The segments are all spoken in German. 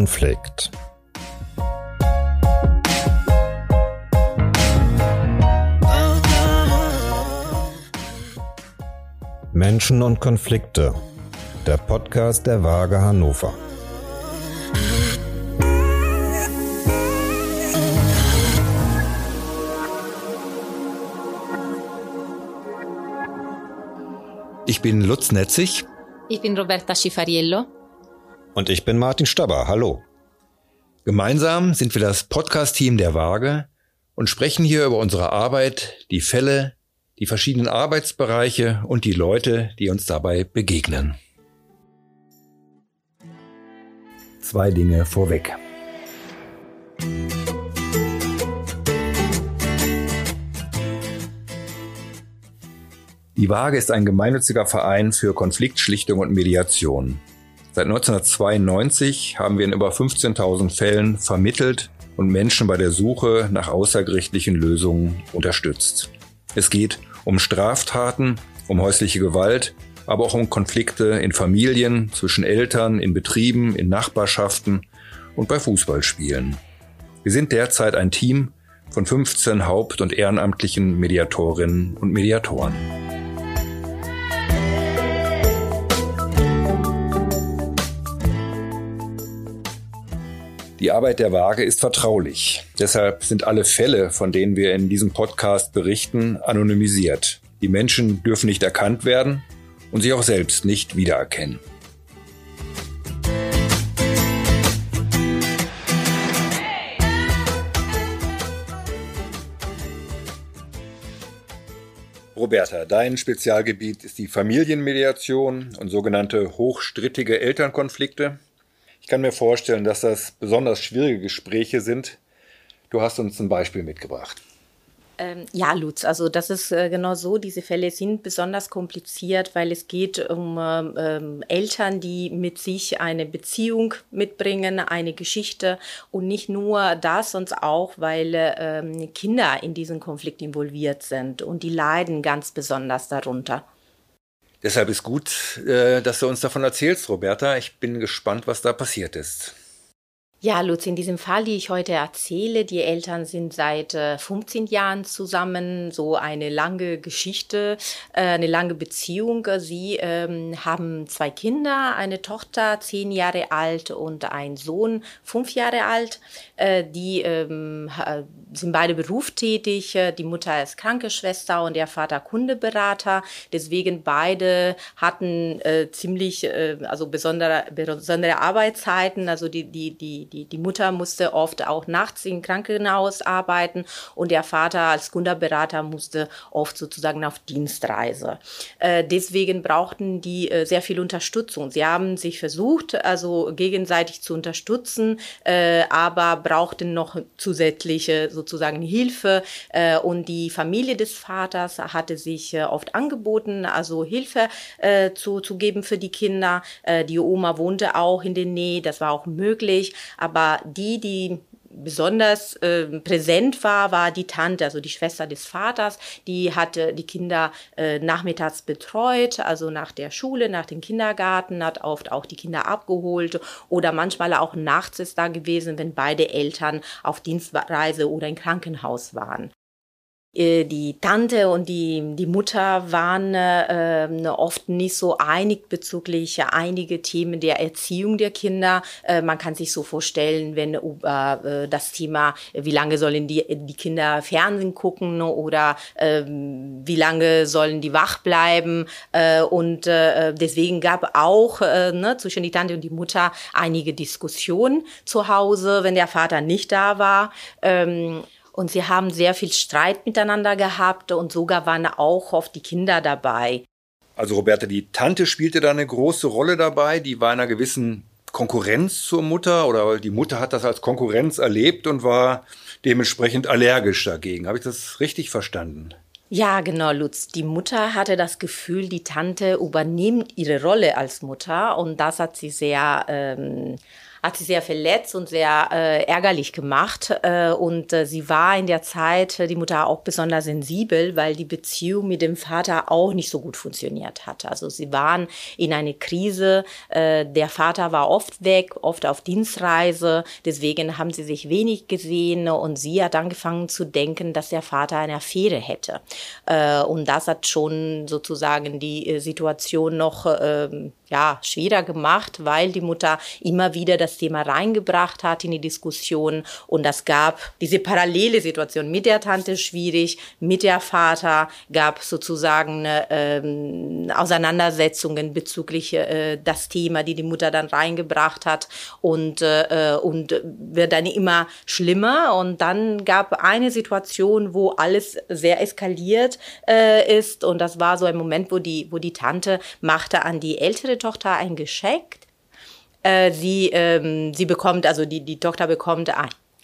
Konflikt. Menschen und Konflikte. Der Podcast der Waage Hannover. Ich bin Lutz Netzig. Ich bin Roberta Schifariello. Und ich bin Martin Staber. Hallo. Gemeinsam sind wir das Podcast-Team der Waage und sprechen hier über unsere Arbeit, die Fälle, die verschiedenen Arbeitsbereiche und die Leute, die uns dabei begegnen. Zwei Dinge vorweg. Die Waage ist ein gemeinnütziger Verein für Konfliktschlichtung und Mediation. Seit 1992 haben wir in über 15.000 Fällen vermittelt und Menschen bei der Suche nach außergerichtlichen Lösungen unterstützt. Es geht um Straftaten, um häusliche Gewalt, aber auch um Konflikte in Familien, zwischen Eltern, in Betrieben, in Nachbarschaften und bei Fußballspielen. Wir sind derzeit ein Team von 15 haupt- und ehrenamtlichen Mediatorinnen und Mediatoren. Die Arbeit der Waage ist vertraulich. Deshalb sind alle Fälle, von denen wir in diesem Podcast berichten, anonymisiert. Die Menschen dürfen nicht erkannt werden und sich auch selbst nicht wiedererkennen. Roberta, dein Spezialgebiet ist die Familienmediation und sogenannte hochstrittige Elternkonflikte. Kann mir vorstellen, dass das besonders schwierige Gespräche sind. Du hast uns ein Beispiel mitgebracht. Ähm, ja, Lutz, also das ist äh, genau so. Diese Fälle sind besonders kompliziert, weil es geht um ähm, Eltern, die mit sich eine Beziehung mitbringen, eine Geschichte und nicht nur das, sondern auch, weil ähm, Kinder in diesen Konflikt involviert sind und die leiden ganz besonders darunter. Deshalb ist gut, äh, dass du uns davon erzählst, Roberta. Ich bin gespannt, was da passiert ist. Ja, Lutz, in diesem Fall, die ich heute erzähle, die Eltern sind seit äh, 15 Jahren zusammen, so eine lange Geschichte, äh, eine lange Beziehung. Sie ähm, haben zwei Kinder, eine Tochter, zehn Jahre alt und ein Sohn, fünf Jahre alt. Äh, die ähm, sind beide berufstätig. Die Mutter ist Krankenschwester und der Vater Kundeberater. Deswegen beide hatten äh, ziemlich, äh, also besondere, besondere Arbeitszeiten, also die, die, die die, die Mutter musste oft auch nachts im Krankenhaus arbeiten und der Vater als Kundenberater musste oft sozusagen auf Dienstreise. Äh, deswegen brauchten die äh, sehr viel Unterstützung. Sie haben sich versucht, also gegenseitig zu unterstützen, äh, aber brauchten noch zusätzliche sozusagen Hilfe äh, und die Familie des Vaters hatte sich äh, oft angeboten, also Hilfe äh, zu, zu geben für die Kinder. die Oma wohnte auch in der Nähe, das war auch möglich, aber die, die besonders äh, präsent war, war die Tante, also die Schwester des Vaters, die hatte die Kinder äh, nachmittags betreut, also nach der Schule, nach dem Kindergarten, hat oft auch die Kinder abgeholt oder manchmal auch nachts ist da gewesen, wenn beide Eltern auf Dienstreise oder im Krankenhaus waren. Äh, die Tante und die, die Mutter waren äh, oft nicht so einig bezüglich einige Themen der Erziehung der Kinder. Äh, man kann sich so vorstellen, wenn äh, das Thema, wie lange sollen die, die Kinder Fernsehen gucken oder äh, wie lange sollen die wach bleiben. Äh, und äh, deswegen gab auch äh, ne, zwischen die Tante und die Mutter einige Diskussionen zu Hause, wenn der Vater nicht da war. Ähm, und sie haben sehr viel Streit miteinander gehabt und sogar waren auch oft die Kinder dabei. Also Roberta, die Tante spielte da eine große Rolle dabei, die war in einer gewissen Konkurrenz zur Mutter oder die Mutter hat das als Konkurrenz erlebt und war dementsprechend allergisch dagegen. Habe ich das richtig verstanden? Ja, genau, Lutz. Die Mutter hatte das Gefühl, die Tante übernimmt ihre Rolle als Mutter und das hat sie sehr ähm, hat sie sehr verletzt und sehr äh, ärgerlich gemacht. Äh, und äh, sie war in der Zeit, die Mutter auch besonders sensibel, weil die Beziehung mit dem Vater auch nicht so gut funktioniert hat. Also sie waren in eine Krise. Äh, der Vater war oft weg, oft auf Dienstreise. Deswegen haben sie sich wenig gesehen und sie hat angefangen zu denken, dass der Vater eine Affäre hätte. Äh, und das hat schon sozusagen die äh, Situation noch ähm, ja, schwerer gemacht, weil die Mutter immer wieder das Thema reingebracht hat in die Diskussion. Und das gab diese parallele Situation mit der Tante schwierig, mit der Vater gab sozusagen ähm, Auseinandersetzungen bezüglich äh, das Thema, die die Mutter dann reingebracht hat. Und äh, und wird dann immer schlimmer. Und dann gab eine Situation, wo alles sehr eskaliert äh, ist. Und das war so ein Moment, wo die wo die Tante machte an die ältere Tochter ein Geschenk. Äh, sie, ähm, sie bekommt, also die, die Tochter bekommt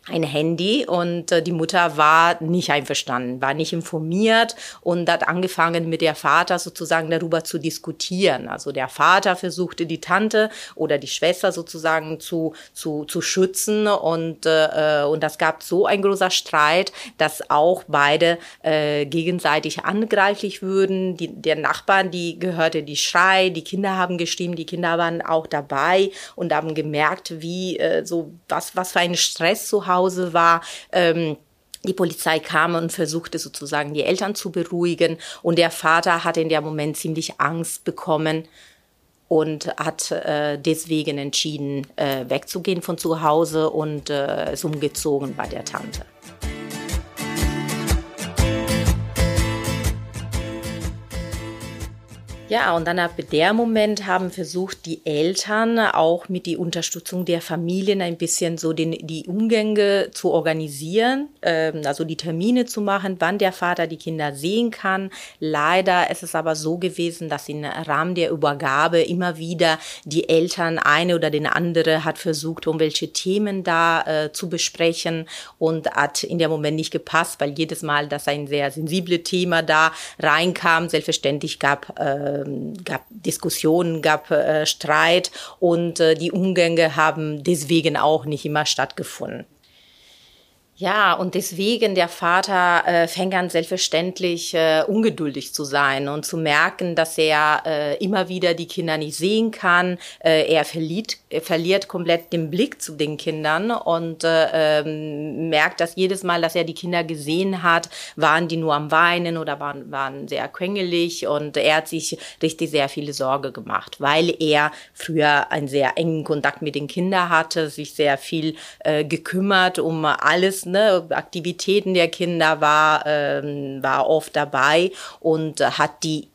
ein, Handy und äh, die Mutter war nicht einverstanden, war nicht informiert und hat angefangen mit der Vater sozusagen darüber zu diskutieren. Also der Vater versuchte die Tante oder die Schwester sozusagen zu, zu, zu schützen und, äh, und das gab so ein großer Streit, dass auch beide äh, gegenseitig angreiflich würden. Die, der Nachbarn, die gehörte die Schrei, die Kinder haben gestimmt, die Kinder waren auch dabei und haben gemerkt, wie äh, so was, was für ein Stress zu haben Hause war. Ähm, die Polizei kam und versuchte sozusagen die Eltern zu beruhigen und der Vater hatte in dem Moment ziemlich Angst bekommen und hat äh, deswegen entschieden, äh, wegzugehen von zu Hause und äh, ist umgezogen bei der Tante. Ja, und dann ab der Moment haben versucht, die Eltern auch mit die Unterstützung der Familien ein bisschen so den, die Umgänge zu organisieren, ähm, also die Termine zu machen, wann der Vater die Kinder sehen kann. Leider ist es aber so gewesen, dass im Rahmen der Übergabe immer wieder die Eltern eine oder den andere hat versucht, um welche Themen da äh, zu besprechen und hat in der Moment nicht gepasst, weil jedes Mal, dass ein sehr sensibles Thema da reinkam, selbstverständlich gab äh, gab Diskussionen, gab äh, Streit und äh, die Umgänge haben deswegen auch nicht immer stattgefunden. Ja, und deswegen der Vater äh, fängt an selbstverständlich äh, ungeduldig zu sein und zu merken, dass er äh, immer wieder die Kinder nicht sehen kann. Äh, er verliert, er verliert komplett den Blick zu den Kindern und äh, ähm, merkt, dass jedes Mal, dass er die Kinder gesehen hat, waren die nur am Weinen oder waren, waren sehr quengelig und er hat sich richtig sehr viele Sorge gemacht, weil er früher einen sehr engen Kontakt mit den Kindern hatte, sich sehr viel äh, gekümmert um alles ne, Aktivitäten der Kinder war, ähm, war oft dabei und hat die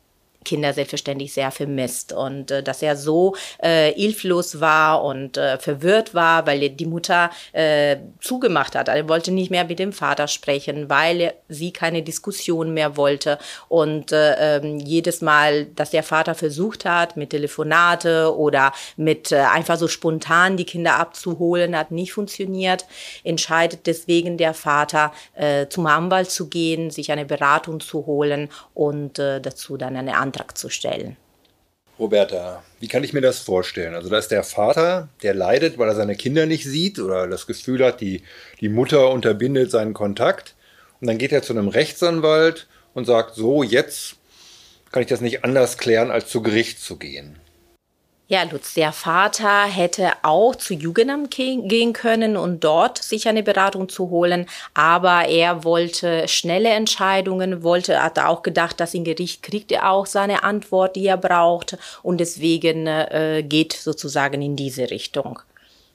Kinder selbstverständlich sehr vermisst und äh, dass er so äh, hilflos war und äh, verwirrt war, weil die Mutter äh, zugemacht hat. Er wollte nicht mehr mit dem Vater sprechen, weil sie keine Diskussion mehr wollte und äh, ähm, jedes Mal, dass der Vater versucht hat mit Telefonate oder mit äh, einfach so spontan die Kinder abzuholen, hat nicht funktioniert. Entscheidet deswegen der Vater äh, zum Anwalt zu gehen, sich eine Beratung zu holen und äh, dazu dann eine Antrag zu stellen. Roberta, wie kann ich mir das vorstellen? Also da ist der Vater, der leidet, weil er seine Kinder nicht sieht oder das Gefühl hat, die, die Mutter unterbindet seinen Kontakt. Und dann geht er zu einem Rechtsanwalt und sagt, so, jetzt kann ich das nicht anders klären, als zu Gericht zu gehen. Ja, Lutz, der Vater hätte auch zu Jugendamt gehen können und dort sich eine Beratung zu holen, aber er wollte schnelle Entscheidungen, wollte, hat auch gedacht, dass im Gericht kriegt er auch seine Antwort, die er braucht und deswegen äh, geht sozusagen in diese Richtung.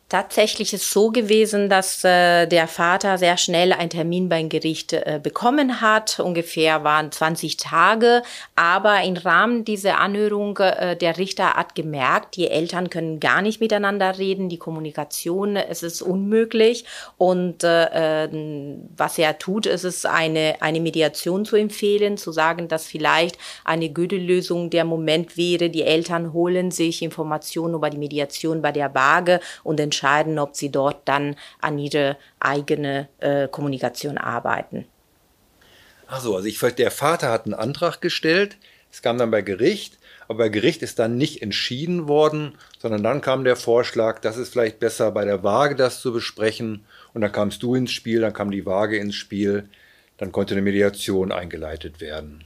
Tatsächlich ist so gewesen, dass äh, der Vater sehr schnell einen Termin beim Gericht äh, bekommen hat. Ungefähr waren 20 Tage. Aber im Rahmen dieser Anhörung, äh, der Richter hat gemerkt, die Eltern können gar nicht miteinander reden. Die Kommunikation, es ist unmöglich. Und äh, äh was er tut, ist es eine, eine Mediation zu empfehlen, zu sagen, dass vielleicht eine gute Lösung der Moment wäre. Die Eltern holen sich Informationen über die Mediation bei der Waage und entscheiden, ob sie dort dann an ihre eigene äh, Kommunikation arbeiten. Ach so, also ich der Vater hat einen Antrag gestellt, es kam dann bei Gericht, aber bei Gericht ist dann nicht entschieden worden, sondern dann kam der Vorschlag, das ist vielleicht besser bei der Waage das zu besprechen. Und dann kamst du ins Spiel, dann kam die Waage ins Spiel, dann konnte eine Mediation eingeleitet werden.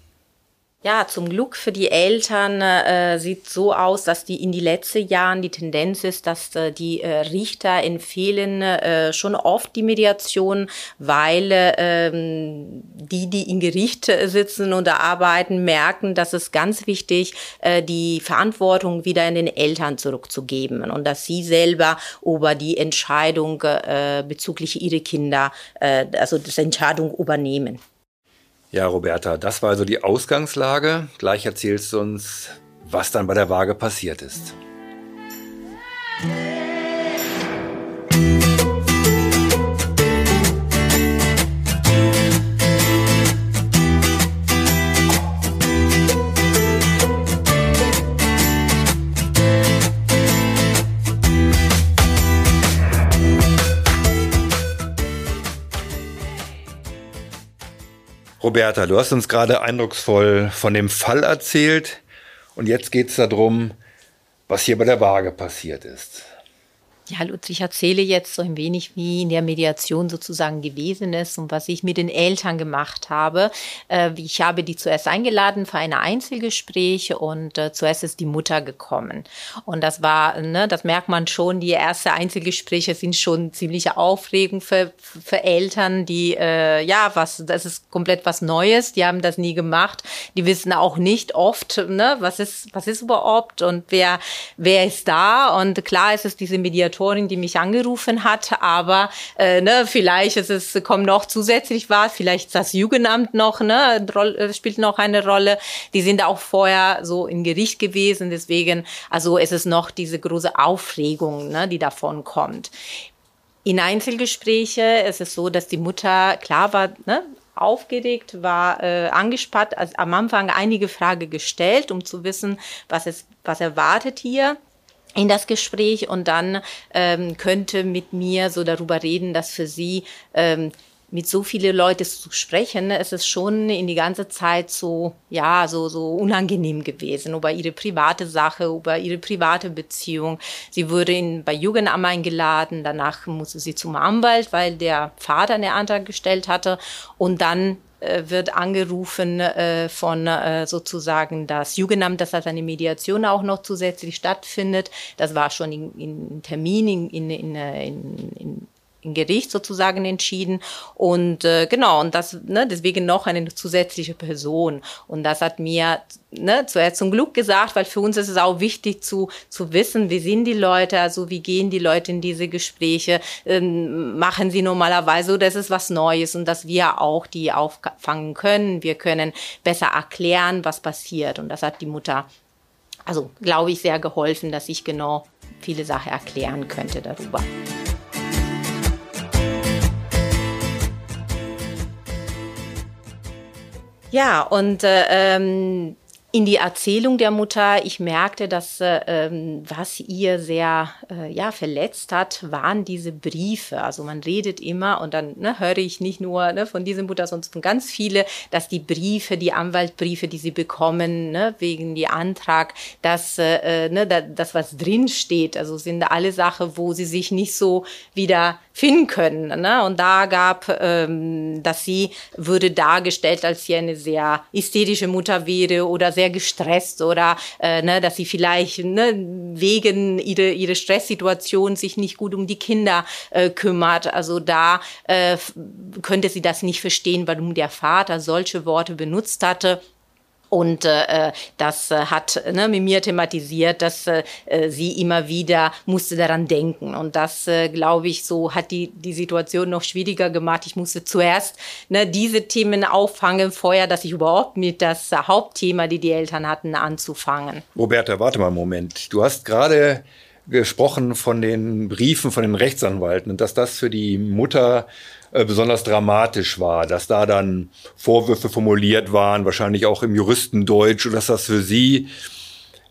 Ja, zum Glück für die Eltern äh, sieht so aus, dass die in die letzten Jahren die Tendenz ist, dass äh, die äh, Richter empfehlen äh, schon oft die Mediation, weil äh, die, die in Gericht sitzen und arbeiten, merken, dass es ganz wichtig, äh, die Verantwortung wieder in den Eltern zurückzugeben und dass sie selber über die Entscheidung äh, bezüglich ihrer Kinder, äh, also das Entscheidung übernehmen. Ja, Roberta, das war also die Ausgangslage. Gleich erzählst du uns, was dann bei der Waage passiert ist. Roberta, du hast uns gerade eindrucksvoll von dem Fall erzählt und jetzt geht es darum, was hier bei der Waage passiert ist. Ja, Lutz, ich erzähle jetzt so ein wenig, wie in der Mediation sozusagen gewesen ist und was ich mit den Eltern gemacht habe. Äh, ich habe die zuerst eingeladen für ein Einzelgespräch und äh, zuerst ist die Mutter gekommen. Und das war, ne, das merkt man schon, die ersten Einzelgespräche sind schon ziemliche Aufregung für, für Eltern, die, äh, ja, was, das ist komplett was Neues, die haben das nie gemacht. Die wissen auch nicht oft, ne, was ist, was ist überhaupt und wer, wer ist da. Und klar ist es diese Mediatoren Autorin, die mich angerufen hat, aber äh, ne, vielleicht ist es kommt noch zusätzlich was, vielleicht das Jugendamt noch, ne, äh, spielt noch eine Rolle. Die sind auch vorher so im Gericht gewesen, deswegen, also es ist noch diese große Aufregung, ne, die davon kommt. In Einzelgespräche ist es so, dass die Mutter klar war, ne, aufgeregt, war äh, angespannt, also am Anfang einige Fragen gestellt, um zu wissen, was es, was erwartet hier in das Gespräch und dann ähm, könnte mit mir so darüber reden, dass für sie ähm, mit so viele Leute zu sprechen, es ist schon in die ganze Zeit so, ja, so, so unangenehm gewesen über ihre private Sache, über ihre private Beziehung. Sie wurde in, bei Jugendamt eingeladen, danach musste sie zum Anwalt, weil der Vater einen Antrag gestellt hatte und dann wird angerufen äh, von äh, sozusagen das Jugendamt, dass das eine Mediation auch noch zusätzlich stattfindet. Das war schon in, in Termin in, in, in, in in Gericht sozusagen entschieden. Und äh, genau, und das, ne, deswegen noch eine zusätzliche Person. Und das hat mir ne, zuerst zum Glück gesagt, weil für uns ist es auch wichtig zu, zu wissen, wie sind die Leute, also wie gehen die Leute in diese Gespräche, ähm, machen sie normalerweise, oder ist es was Neues und dass wir auch die auffangen können. Wir können besser erklären, was passiert. Und das hat die Mutter, also glaube ich, sehr geholfen, dass ich genau viele Sachen erklären könnte darüber. Ja, und äh, ähm, in die Erzählung der Mutter, ich merkte, dass äh, ähm, was ihr sehr äh, ja verletzt hat, waren diese Briefe. Also man redet immer und dann ne, höre ich nicht nur ne, von dieser Mutter, sondern von ganz viele, dass die Briefe, die Anwaltbriefe, die sie bekommen ne, wegen die Antrag, dass äh, ne, das was drin steht, also sind alle Sachen, wo sie sich nicht so wieder finden können. Ne? Und da gab, ähm, dass sie würde dargestellt, als sie eine sehr ästhetische Mutter wäre oder sehr gestresst oder äh, ne, dass sie vielleicht ne, wegen ihrer ihre Stresssituation sich nicht gut um die Kinder äh, kümmert. Also da äh, könnte sie das nicht verstehen, warum der Vater solche Worte benutzt hatte. Und äh, das äh, hat ne, mit mir thematisiert, dass äh, sie immer wieder musste daran denken. Und das, äh, glaube ich, so hat die, die Situation noch schwieriger gemacht. Ich musste zuerst ne, diese Themen auffangen, vorher, dass ich überhaupt mit das Hauptthema, die die Eltern hatten, anzufangen. Roberta, warte mal einen Moment. Du hast gerade gesprochen von den Briefen von den Rechtsanwalten und dass das für die Mutter äh, besonders dramatisch war, dass da dann Vorwürfe formuliert waren, wahrscheinlich auch im Juristendeutsch, und dass das für sie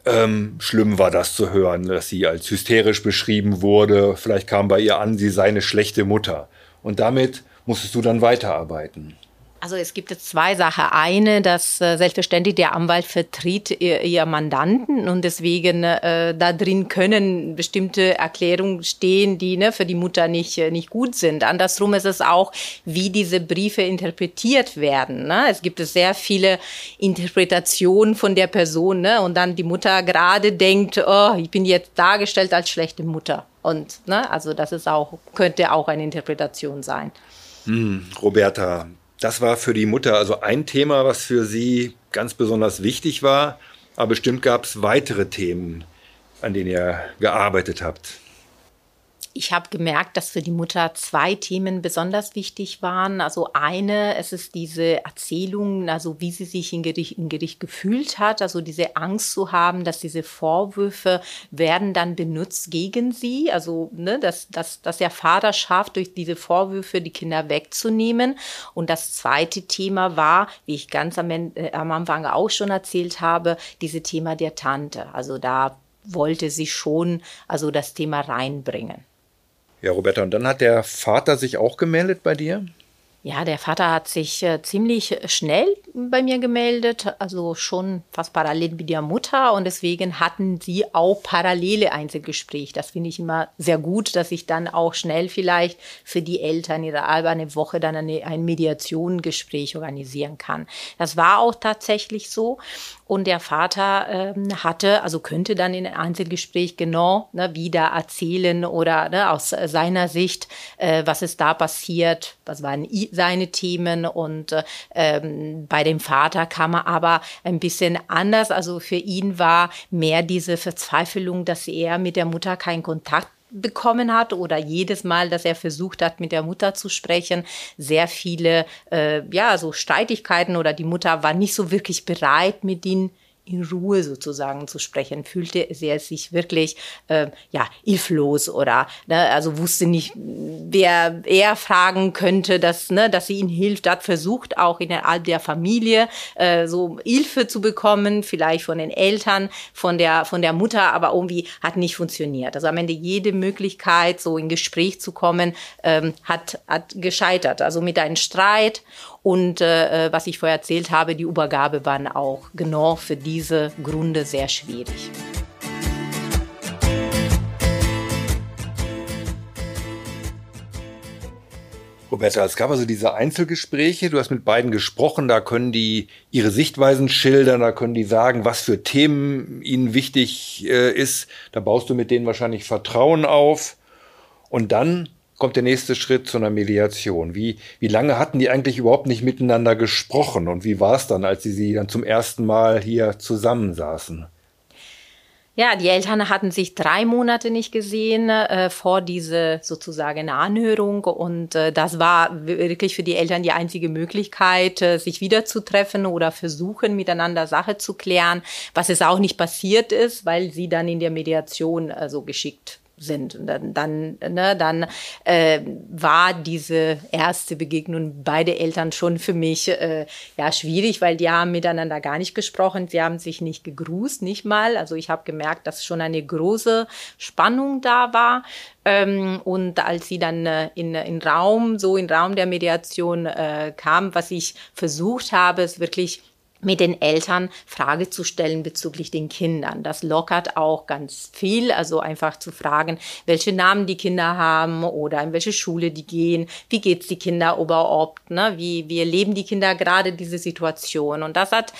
ähm, schlimm war, das zu hören, dass sie als hysterisch beschrieben wurde. Vielleicht kam bei ihr an, sie sei eine schlechte Mutter. Und damit musstest du dann weiterarbeiten. Also es gibt jetzt zwei Sachen. Eine, dass äh, selbstverständlich der Anwalt vertritt ihr, ihr Mandanten und deswegen äh, da drin können bestimmte Erklärungen stehen, die ne, für die Mutter nicht, äh, nicht gut sind. Andersrum ist es auch, wie diese Briefe interpretiert werden. Ne? Es gibt sehr viele Interpretationen von der Person ne? und dann die Mutter gerade denkt, oh, ich bin jetzt dargestellt als schlechte Mutter. Und ne, also das ist auch, könnte auch eine Interpretation sein. Hm, Roberta, das war für die Mutter also ein Thema, was für sie ganz besonders wichtig war. Aber bestimmt gab es weitere Themen, an denen ihr gearbeitet habt ich habe gemerkt, dass für die Mutter zwei Themen besonders wichtig waren. Also eine, es ist diese Erzählung, also wie sie sich im Gericht, im Gericht gefühlt hat, also diese Angst zu haben, dass diese Vorwürfe werden dann benutzt gegen sie. Also, ne, dass, dass, dass der Vater schafft, durch diese Vorwürfe die Kinder wegzunehmen. Und das zweite Thema war, wie ich ganz am, äh, am Anfang auch schon erzählt habe, diese Thema der Tante. Also da wollte sie schon also das Thema reinbringen. Ja, Roberta, und dann hat der Vater sich auch gemeldet bei dir? Ja, der Vater hat sich äh, ziemlich schnell bei mir gemeldet, also schon fast parallel mit der Mutter und deswegen hatten sie auch parallele Einzelgespräche. Das finde ich immer sehr gut, dass ich dann auch schnell vielleicht für die Eltern in der eine Woche dann eine, ein Mediationgespräch organisieren kann. Das war auch tatsächlich so und der Vater ähm, hatte, also könnte dann in einem Einzelgespräch genau ne, wieder erzählen oder ne, aus seiner Sicht, äh, was ist da passiert, was waren seine Themen. Und äh, ähm, bei dem Vater kam er aber ein bisschen anders. Also für ihn war mehr diese Verzweiflung, dass er mit der Mutter keinen Kontakt bekommen hat oder jedes Mal, dass er versucht hat, mit der Mutter zu sprechen, sehr viele, äh, ja, so Streitigkeiten oder die Mutter war nicht so wirklich bereit, mit ihnen in Ruhe sozusagen zu sprechen, fühlte er sich wirklich äh, ja hilflos oder ne, also wusste nicht, wer er fragen könnte, dass ne, dass sie ihm hilft. Hat versucht auch innerhalb der Familie äh, so Hilfe zu bekommen, vielleicht von den Eltern, von der von der Mutter, aber irgendwie hat nicht funktioniert. Also am Ende jede Möglichkeit, so in Gespräch zu kommen, ähm, hat hat gescheitert. Also mit einem Streit und äh, äh, was ich vorher erzählt habe, die Übergabe waren auch genau für diese Gründe sehr schwierig. Roberta, es gab also diese Einzelgespräche, du hast mit beiden gesprochen, da können die ihre Sichtweisen schildern, da können die sagen, was für Themen ihnen wichtig äh, ist. Da baust du mit denen wahrscheinlich Vertrauen auf. Und dann kommt der nächste Schritt zu einer Mediation. Wie, wie lange hatten die eigentlich überhaupt nicht miteinander gesprochen und wie war es dann, als sie, sie dann zum ersten Mal hier zusammensaßen? Ja, die Eltern hatten sich drei Monate nicht gesehen äh, vor diese sozusagen Anhörung und äh, das war wirklich für die Eltern die einzige Möglichkeit, äh, sich wiederzutreffen oder versuchen miteinander Sache zu klären, was es auch nicht passiert ist, weil sie dann in der Mediation äh, so geschickt sind. Und dann, dann, ne, dann äh, war diese erste Begegnung beide Eltern schon für mich äh, ja schwierig, weil die haben miteinander gar nicht gesprochen. Sie haben sich nicht gegrüßt, nicht mal. Also ich habe gemerkt, dass schon eine große Spannung da war. Ähm, und als sie dann äh, in, in Raum, so in Raum der Mediation äh, kam, was ich versucht habe, ist wirklich mit den Eltern Frage zu stellen bezüglich den Kindern. Das lockert auch ganz viel, also einfach zu fragen, welche Namen die Kinder haben oder in welche Schule die gehen, wie geht's die Kinder überhaupt, ne? wie, wie erleben die Kinder gerade diese Situation. Und das hat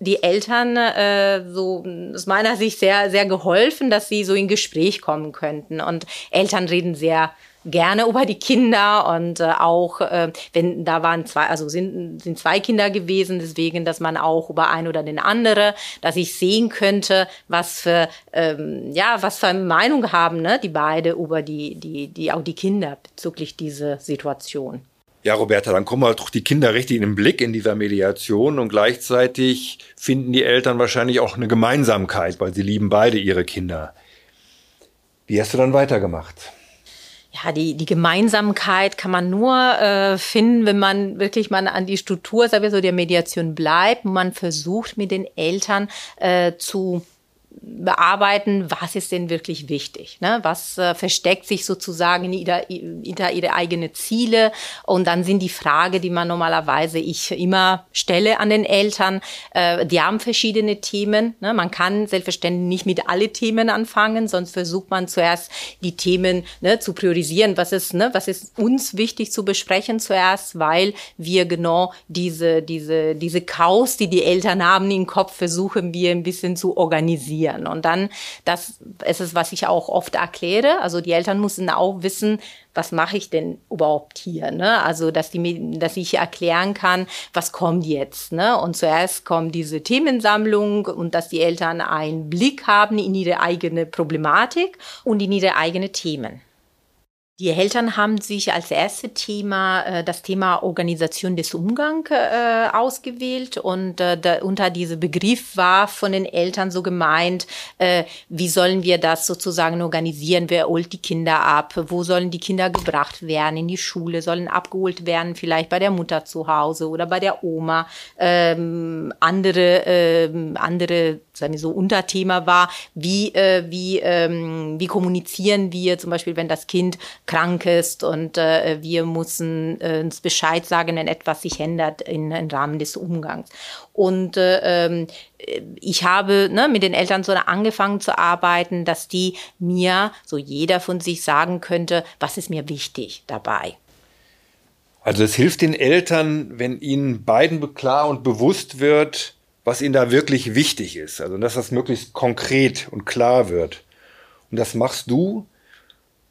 die Eltern äh, so aus meiner Sicht sehr, sehr geholfen, dass sie so in Gespräch kommen könnten. Und Eltern reden sehr gerne über die Kinder und äh, auch äh, wenn da waren zwei, also sind, sind zwei Kinder gewesen, deswegen, dass man auch über ein oder den andere, dass ich sehen könnte, was für ähm, ja, was für eine Meinung haben, ne, die beide über die, die, die auch die Kinder bezüglich dieser Situation. Ja, Roberta, dann kommen halt doch die Kinder richtig in den Blick in dieser Mediation und gleichzeitig finden die Eltern wahrscheinlich auch eine Gemeinsamkeit, weil sie lieben beide ihre Kinder. Wie hast du dann weitergemacht? Ja, die, die Gemeinsamkeit kann man nur äh, finden, wenn man wirklich mal an die Struktur, sagen wir so, der Mediation bleibt, man versucht mit den Eltern äh, zu bearbeiten, was ist denn wirklich wichtig? Ne? Was äh, versteckt sich sozusagen hinter, hinter ihre eigenen Ziele? Und dann sind die Frage, die man normalerweise ich immer stelle an den Eltern, äh, die haben verschiedene Themen. Ne? Man kann selbstverständlich nicht mit alle Themen anfangen, sonst versucht man zuerst die Themen ne, zu priorisieren. Was ist, ne, was ist uns wichtig zu besprechen zuerst, weil wir genau diese, diese, diese Chaos, die die Eltern haben im Kopf, versuchen wir ein bisschen zu organisieren. Und dann, das ist es, was ich auch oft erkläre. Also die Eltern müssen auch wissen, was mache ich denn überhaupt hier? Ne? Also, dass, die, dass ich erklären kann, was kommt jetzt. Ne? Und zuerst kommt diese Themensammlung und dass die Eltern einen Blick haben in ihre eigene Problematik und in ihre eigenen Themen. Die Eltern haben sich als erste Thema äh, das Thema Organisation des Umgangs äh, ausgewählt. Und äh, da, unter diesem Begriff war von den Eltern so gemeint, äh, wie sollen wir das sozusagen organisieren, wer holt die Kinder ab, wo sollen die Kinder gebracht werden, in die Schule, sollen abgeholt werden, vielleicht bei der Mutter zu Hause oder bei der Oma. Ähm, andere, ähm, andere sagen wir so Unterthema war, wie, äh, wie, ähm, wie kommunizieren wir zum Beispiel, wenn das Kind krank ist und äh, wir müssen äh, uns Bescheid sagen, wenn etwas sich ändert im Rahmen des Umgangs. Und äh, ähm, ich habe ne, mit den Eltern so angefangen zu arbeiten, dass die mir, so jeder von sich sagen könnte, was ist mir wichtig dabei. Also es hilft den Eltern, wenn ihnen beiden klar und bewusst wird, was ihnen da wirklich wichtig ist. Also dass das möglichst konkret und klar wird. Und das machst du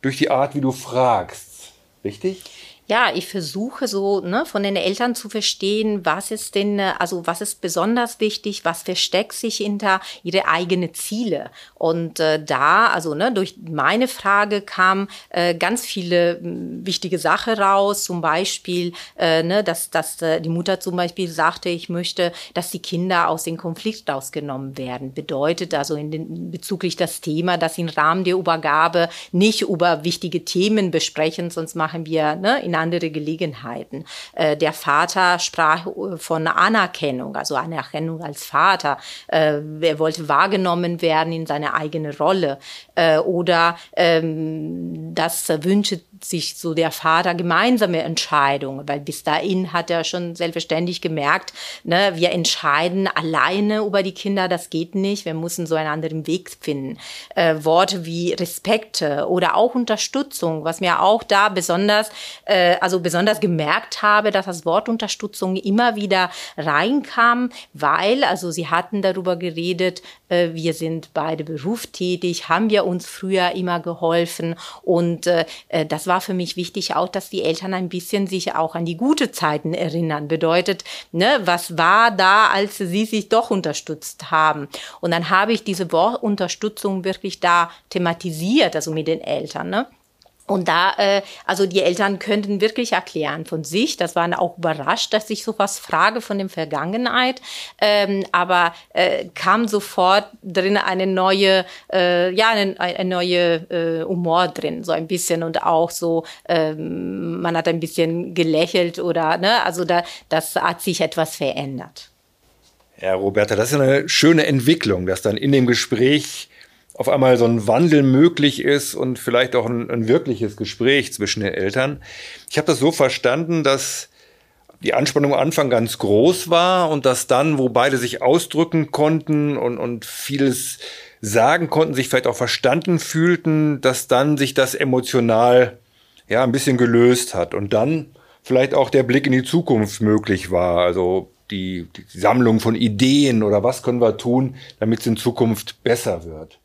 durch die Art, wie du fragst. Richtig? Ja, ich versuche so ne, von den Eltern zu verstehen, was ist denn, äh, also was ist besonders wichtig, was versteckt sich hinter ihre eigenen Ziele. Und äh, da, also ne, durch meine Frage kam äh, ganz viele hm, wichtige Sachen raus, zum Beispiel, äh, ne, dass, dass äh, die Mutter zum Beispiel sagte, ich möchte, dass die Kinder aus dem Konflikt rausgenommen werden. Bedeutet also in den, bezüglich das Thema, dass im Rahmen der Übergabe nicht über wichtige Themen besprechen, sonst machen wir ne, in andere Gelegenheiten. Äh, der Vater sprach äh, von Anerkennung, also Anerkennung als Vater. Äh, er wollte wahrgenommen werden in seiner eigenen Rolle. Äh, oder ähm, das wünscht sich so der Vater gemeinsame Entscheidungen, weil bis dahin hat er schon selbstverständlich gemerkt, ne, wir entscheiden alleine über die Kinder, das geht nicht, wir müssen so einen anderen Weg finden. Äh, Worte wie Respekt oder auch Unterstützung, was mir auch da besonders, äh, also besonders gemerkt habe, dass das Wort Unterstützung immer wieder reinkam, weil, also sie hatten darüber geredet, äh, wir sind beide berufstätig, haben wir uns früher immer geholfen und äh, äh das war für mich wichtig auch, dass die Eltern ein bisschen sich auch an die gute Zeiten erinnern. Bedeutet, ne, was war da, als sie sich doch unterstützt haben? Und dann habe ich diese Wortunterstützung wirklich da thematisiert, also mit den Eltern. Ne? Und da, äh, also die Eltern könnten wirklich erklären von sich, das waren auch überrascht, dass ich sowas frage von dem Vergangenheit, ähm, aber äh, kam sofort drin eine neue, äh, ja, eine, eine neue äh, Humor drin, so ein bisschen. Und auch so, ähm, man hat ein bisschen gelächelt oder, ne, also da, das hat sich etwas verändert. Ja, Roberta, das ist eine schöne Entwicklung, dass dann in dem Gespräch auf einmal so ein Wandel möglich ist und vielleicht auch ein, ein wirkliches Gespräch zwischen den Eltern. Ich habe das so verstanden, dass die Anspannung am Anfang ganz groß war und dass dann, wo beide sich ausdrücken konnten und, und vieles sagen konnten, sich vielleicht auch verstanden fühlten, dass dann sich das emotional ja ein bisschen gelöst hat und dann vielleicht auch der Blick in die Zukunft möglich war. Also die, die Sammlung von Ideen oder was können wir tun, damit es in Zukunft besser wird.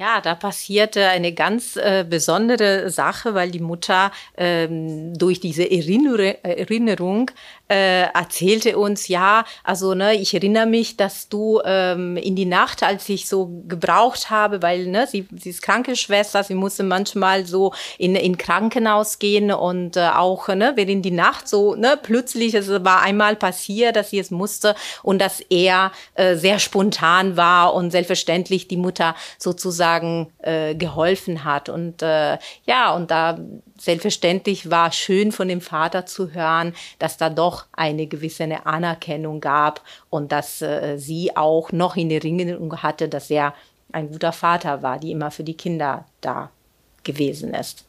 Ja, da passierte eine ganz äh, besondere Sache, weil die Mutter ähm, durch diese Erinnerung äh, erzählte uns, ja, also ne, ich erinnere mich, dass du ähm, in die Nacht, als ich so gebraucht habe, weil ne, sie, sie ist Krankenschwester, sie musste manchmal so in in Krankenhaus gehen und äh, auch ne, während die Nacht so ne, plötzlich, es war einmal passiert, dass sie es musste und dass er äh, sehr spontan war und selbstverständlich die Mutter sozusagen sozusagen äh, geholfen hat. Und äh, ja, und da selbstverständlich war schön von dem Vater zu hören, dass da doch eine gewisse Anerkennung gab und dass äh, sie auch noch in Erinnerung hatte, dass er ein guter Vater war, die immer für die Kinder da gewesen ist.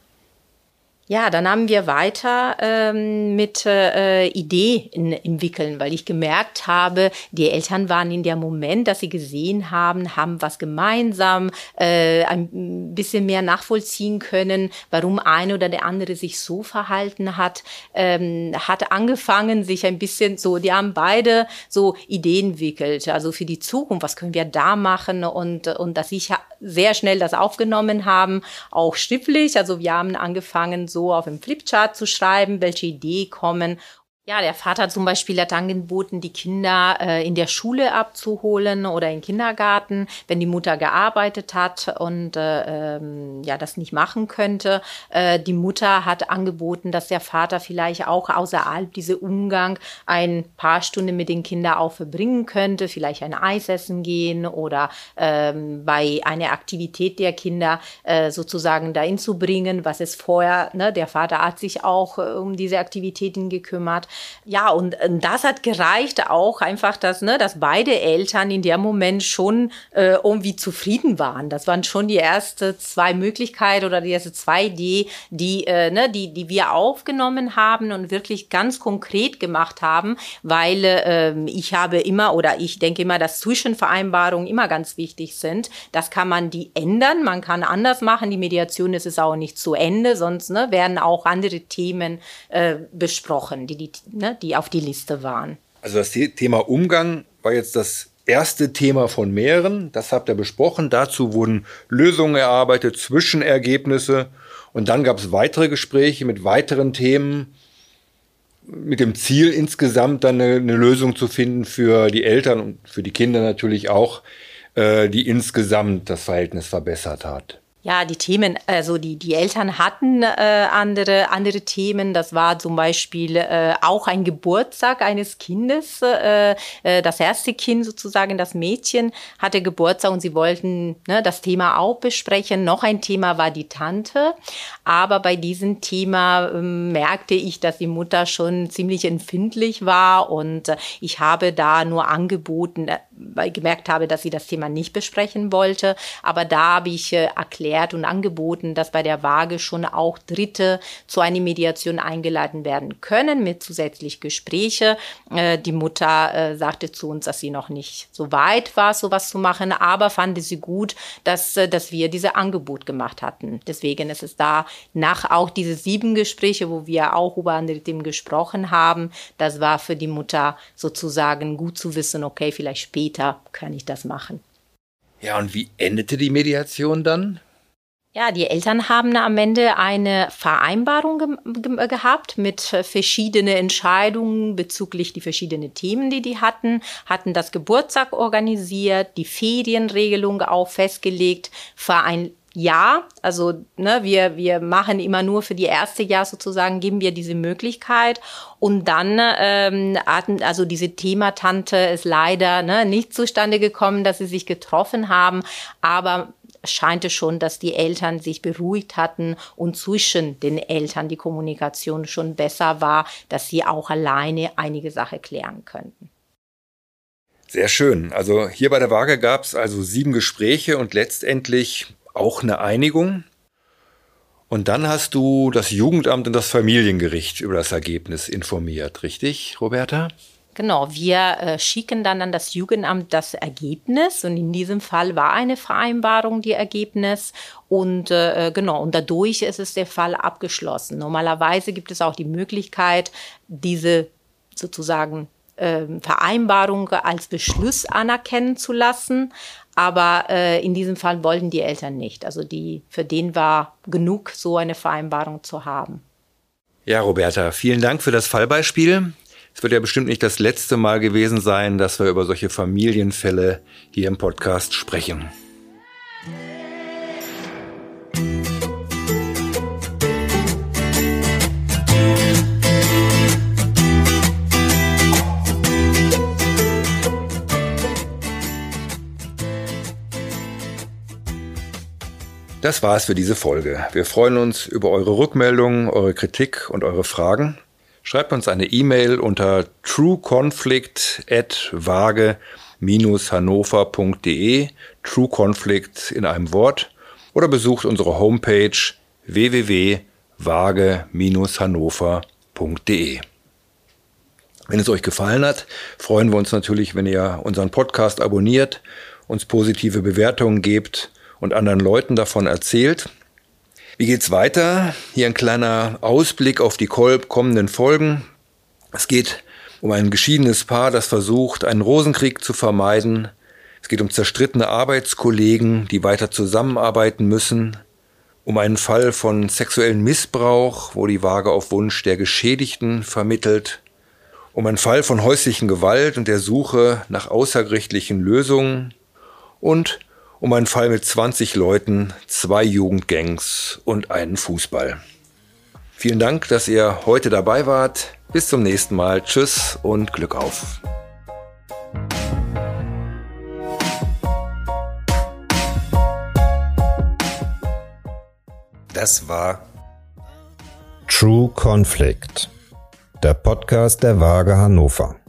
Ja, dann haben wir weiter ähm, mit äh, Idee in, entwickeln, weil ich gemerkt habe, die Eltern waren in der Moment, dass sie gesehen haben, haben was gemeinsam, äh, ein bisschen mehr nachvollziehen können, warum eine oder der andere sich so verhalten hat, ähm, hat angefangen, sich ein bisschen so, die haben beide so Ideen entwickelt, also für die Zukunft, was können wir da machen? Und, und dass ich sehr schnell das aufgenommen haben, auch schriftlich, also wir haben angefangen, so so auf dem Flipchart zu schreiben, welche Idee kommen ja, der Vater zum Beispiel hat angeboten, die Kinder äh, in der Schule abzuholen oder im Kindergarten, wenn die Mutter gearbeitet hat und äh, ähm, ja das nicht machen könnte. Äh, die Mutter hat angeboten, dass der Vater vielleicht auch außerhalb diese Umgang ein paar Stunden mit den Kindern auch verbringen könnte, vielleicht ein Eis essen gehen oder ähm, bei einer Aktivität der Kinder äh, sozusagen dahin zu bringen, was es vorher, ne, der Vater hat sich auch äh, um diese Aktivitäten gekümmert. Ja, und das hat gereicht auch einfach, dass, ne, dass beide Eltern in dem Moment schon äh, irgendwie zufrieden waren. Das waren schon die ersten zwei Möglichkeiten oder die ersten zwei Ideen, die, äh, ne, die, die wir aufgenommen haben und wirklich ganz konkret gemacht haben, weil äh, ich habe immer oder ich denke immer, dass Zwischenvereinbarungen immer ganz wichtig sind. Das kann man die ändern, man kann anders machen. Die Mediation ist es auch nicht zu Ende, sonst ne, werden auch andere Themen äh, besprochen, die die ne, die auf die Liste waren. Also das Thema Umgang war jetzt das erste Thema von mehreren. Das habt ihr besprochen. Dazu wurden Lösungen erarbeitet, Zwischenergebnisse. Und dann gab es weitere Gespräche mit weiteren Themen, mit dem Ziel insgesamt dann eine, eine, Lösung zu finden für die Eltern und für die Kinder natürlich auch, äh, die insgesamt das Verhältnis verbessert hat. Ja, die Themen, also die, die Eltern hatten äh, andere, andere Themen. Das war zum Beispiel äh, auch ein Geburtstag eines Kindes. Äh, äh, das erste Kind sozusagen, das Mädchen, hatte Geburtstag und sie wollten ne, das Thema auch besprechen. Noch ein Thema war die Tante. Aber bei diesem Thema äh, merkte ich, dass die Mutter schon ziemlich empfindlich war und äh, ich habe da nur angeboten, äh, gemerkt habe, dass sie das Thema nicht besprechen wollte. Aber da habe ich äh, erklärt, und angeboten, dass bei der Waage schon auch Dritte zu einer Mediation eingeladen werden können mit zusätzlich Gespräche. Äh, die Mutter äh, sagte zu uns, dass sie noch nicht so weit war, sowas zu machen, aber fand sie gut, dass, dass wir diese Angebot gemacht hatten. Deswegen ist es da nach auch diese sieben Gespräche, wo wir auch über andere Themen gesprochen haben, das war für die Mutter sozusagen gut zu wissen, okay, vielleicht später kann ich das machen. Ja, und wie endete die Mediation dann? Ja, die Eltern haben am Ende eine Vereinbarung ge ge gehabt mit verschiedenen Entscheidungen bezüglich die verschiedenen Themen, die die hatten, hatten das Geburtstag organisiert, die Ferienregelung auch festgelegt, Verein ja, also ne, wir, wir machen immer nur für die erste Jahr sozusagen, geben wir diese Möglichkeit. Und dann ähm, hatten, also diese Thema-Tante ist leider ne, nicht zustande gekommen, dass sie sich getroffen haben. Aber scheint es schon, dass die Eltern sich beruhigt hatten und zwischen den Eltern die Kommunikation schon besser war, dass sie auch alleine einige Sachen klären könnten. Sehr schön. Also hier bei der Waage gab es also sieben Gespräche und letztendlich auch eine Einigung. Und dann hast du das Jugendamt und das Familiengericht über das Ergebnis informiert, richtig, Roberta? Genau, wir äh, schicken dann an das Jugendamt das Ergebnis und in diesem Fall war eine Vereinbarung die Ergebnis und äh, äh, genau, und dadurch ist es der Fall abgeschlossen. Normalerweise gibt es auch die Möglichkeit, diese sozusagen äh, Vereinbarung als Beschluss anerkennen zu lassen. Aber äh, in diesem Fall wollten die Eltern nicht. Also die, für den war genug, so eine Vereinbarung zu haben. Ja, Roberta, vielen Dank für das Fallbeispiel. Es wird ja bestimmt nicht das letzte Mal gewesen sein, dass wir über solche Familienfälle hier im Podcast sprechen. Das war's für diese Folge. Wir freuen uns über eure Rückmeldungen, eure Kritik und eure Fragen. Schreibt uns eine E-Mail unter trueconflict@vage-hannover.de, True Conflict in einem Wort, oder besucht unsere Homepage www.vage-hannover.de. Wenn es euch gefallen hat, freuen wir uns natürlich, wenn ihr unseren Podcast abonniert, uns positive Bewertungen gebt und anderen Leuten davon erzählt. Wie geht's weiter? Hier ein kleiner Ausblick auf die kommenden Folgen. Es geht um ein geschiedenes Paar, das versucht, einen Rosenkrieg zu vermeiden. Es geht um zerstrittene Arbeitskollegen, die weiter zusammenarbeiten müssen. Um einen Fall von sexuellen Missbrauch, wo die Waage auf Wunsch der Geschädigten vermittelt. Um einen Fall von häuslichen Gewalt und der Suche nach außergerichtlichen Lösungen. Und um einen Fall mit 20 Leuten, zwei Jugendgangs und einen Fußball. Vielen Dank, dass ihr heute dabei wart. Bis zum nächsten Mal. Tschüss und Glück auf. Das war True Conflict, der Podcast der Waage Hannover.